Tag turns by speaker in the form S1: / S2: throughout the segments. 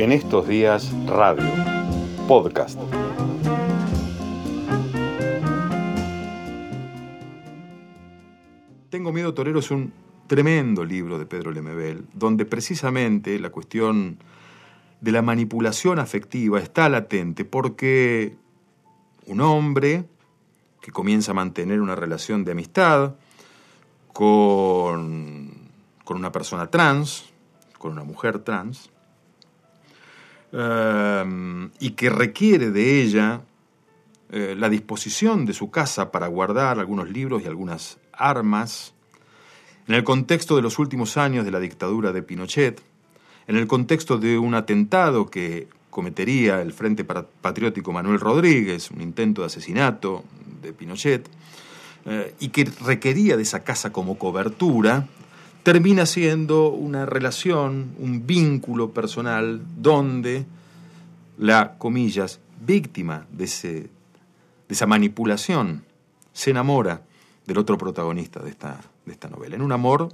S1: En estos días, radio, podcast.
S2: Tengo miedo torero es un tremendo libro de Pedro Lemebel, donde precisamente la cuestión de la manipulación afectiva está latente, porque un hombre que comienza a mantener una relación de amistad con, con una persona trans, con una mujer trans, Em, y que requiere de ella eh, la disposición de su casa para guardar algunos libros y algunas armas, en el contexto de los últimos años de la dictadura de Pinochet, en el contexto de un atentado que cometería el Frente Patriótico Manuel Rodríguez, un intento de asesinato de Pinochet, eh, y que requería de esa casa como cobertura, termina siendo una relación, un vínculo personal donde la, comillas, víctima de, ese, de esa manipulación se enamora del otro protagonista de esta, de esta novela, en un amor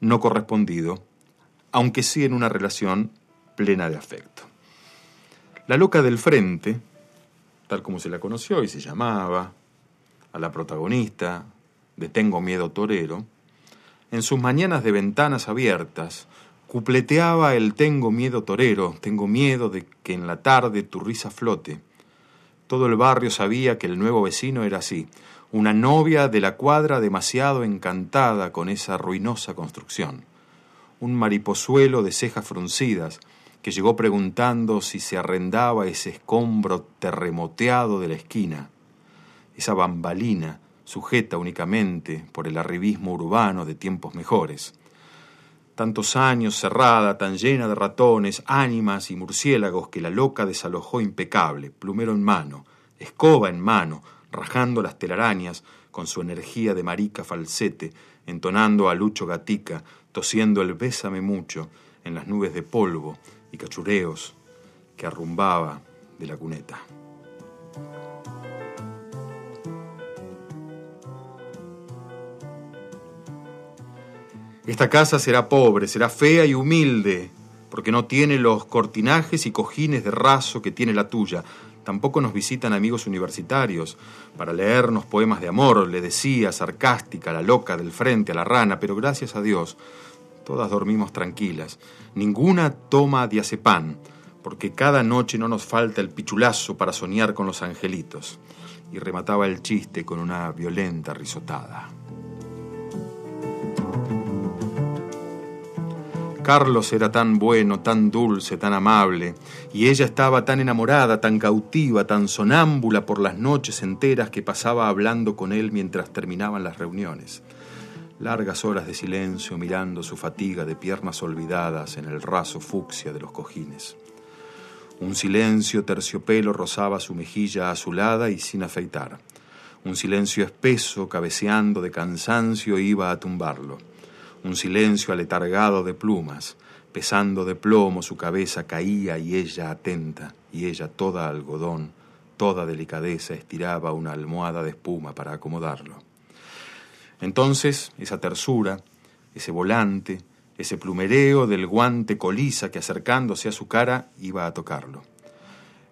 S2: no correspondido, aunque sí en una relación plena de afecto. La loca del frente, tal como se la conoció y se llamaba, a la protagonista de Tengo miedo torero, en sus mañanas de ventanas abiertas, cupleteaba el tengo miedo torero, tengo miedo de que en la tarde tu risa flote. Todo el barrio sabía que el nuevo vecino era así, una novia de la cuadra demasiado encantada con esa ruinosa construcción. Un mariposuelo de cejas fruncidas que llegó preguntando si se arrendaba ese escombro terremoteado de la esquina, esa bambalina sujeta únicamente por el arribismo urbano de tiempos mejores. Tantos años cerrada, tan llena de ratones, ánimas y murciélagos que la loca desalojó impecable, plumero en mano, escoba en mano, rajando las telarañas con su energía de marica falsete, entonando a Lucho Gatica, tosiendo el bésame mucho en las nubes de polvo y cachureos que arrumbaba de la cuneta. Esta casa será pobre, será fea y humilde, porque no tiene los cortinajes y cojines de raso que tiene la tuya. Tampoco nos visitan amigos universitarios para leernos poemas de amor, le decía, sarcástica, la loca del frente a la rana, pero gracias a Dios, todas dormimos tranquilas. Ninguna toma diazepam, porque cada noche no nos falta el pichulazo para soñar con los angelitos. Y remataba el chiste con una violenta risotada. Carlos era tan bueno, tan dulce, tan amable, y ella estaba tan enamorada, tan cautiva, tan sonámbula por las noches enteras que pasaba hablando con él mientras terminaban las reuniones. Largas horas de silencio mirando su fatiga de piernas olvidadas en el raso fucsia de los cojines. Un silencio terciopelo rozaba su mejilla azulada y sin afeitar. Un silencio espeso, cabeceando de cansancio, iba a tumbarlo un silencio aletargado de plumas, pesando de plomo su cabeza caía y ella atenta, y ella toda algodón, toda delicadeza estiraba una almohada de espuma para acomodarlo. Entonces esa tersura, ese volante, ese plumereo del guante colisa que acercándose a su cara iba a tocarlo.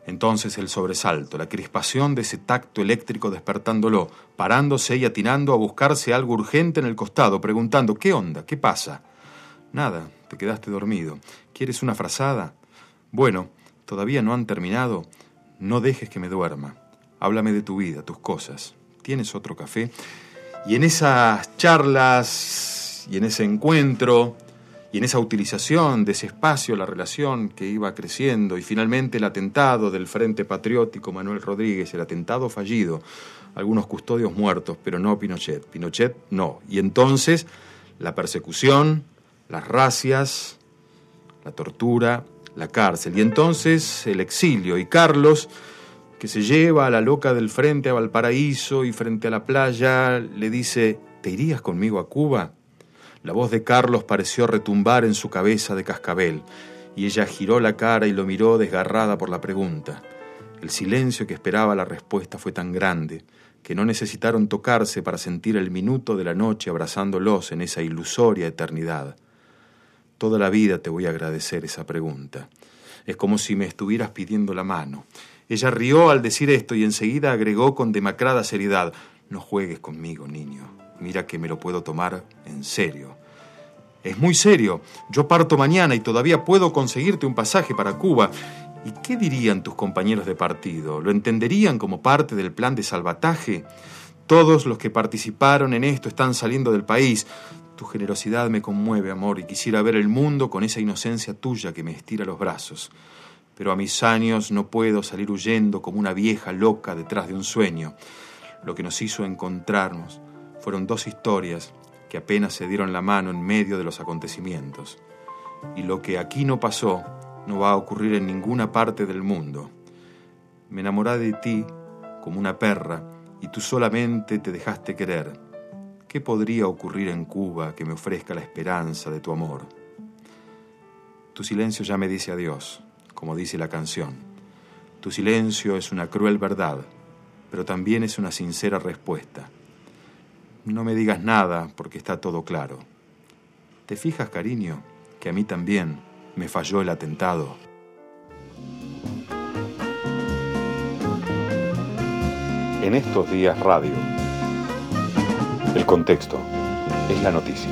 S2: Entonces el sobresalto, la crispación de ese tacto eléctrico despertándolo, parándose y atinando a buscarse algo urgente en el costado, preguntando ¿Qué onda? ¿Qué pasa? Nada, te quedaste dormido. ¿Quieres una frazada? Bueno, todavía no han terminado. No dejes que me duerma. Háblame de tu vida, tus cosas. ¿Tienes otro café? Y en esas charlas y en ese encuentro y en esa utilización de ese espacio, la relación que iba creciendo y finalmente el atentado del Frente Patriótico Manuel Rodríguez, el atentado fallido, algunos custodios muertos, pero no Pinochet. Pinochet no. Y entonces la persecución, las racias, la tortura, la cárcel. Y entonces el exilio. Y Carlos, que se lleva a la loca del frente a Valparaíso y frente a la playa, le dice, ¿te irías conmigo a Cuba? La voz de Carlos pareció retumbar en su cabeza de cascabel, y ella giró la cara y lo miró desgarrada por la pregunta. El silencio que esperaba la respuesta fue tan grande que no necesitaron tocarse para sentir el minuto de la noche abrazándolos en esa ilusoria eternidad. Toda la vida te voy a agradecer esa pregunta. Es como si me estuvieras pidiendo la mano. Ella rió al decir esto y enseguida agregó con demacrada seriedad, no juegues conmigo, niño. Mira que me lo puedo tomar en serio. Es muy serio. Yo parto mañana y todavía puedo conseguirte un pasaje para Cuba. ¿Y qué dirían tus compañeros de partido? ¿Lo entenderían como parte del plan de salvataje? Todos los que participaron en esto están saliendo del país. Tu generosidad me conmueve, amor, y quisiera ver el mundo con esa inocencia tuya que me estira los brazos. Pero a mis años no puedo salir huyendo como una vieja loca detrás de un sueño. Lo que nos hizo encontrarnos fueron dos historias que apenas se dieron la mano en medio de los acontecimientos. Y lo que aquí no pasó no va a ocurrir en ninguna parte del mundo. Me enamoré de ti como una perra y tú solamente te dejaste querer. ¿Qué podría ocurrir en Cuba que me ofrezca la esperanza de tu amor? Tu silencio ya me dice adiós, como dice la canción. Tu silencio es una cruel verdad, pero también es una sincera respuesta. No me digas nada porque está todo claro. ¿Te fijas, cariño, que a mí también me falló el atentado?
S1: En estos días radio, el contexto es la noticia.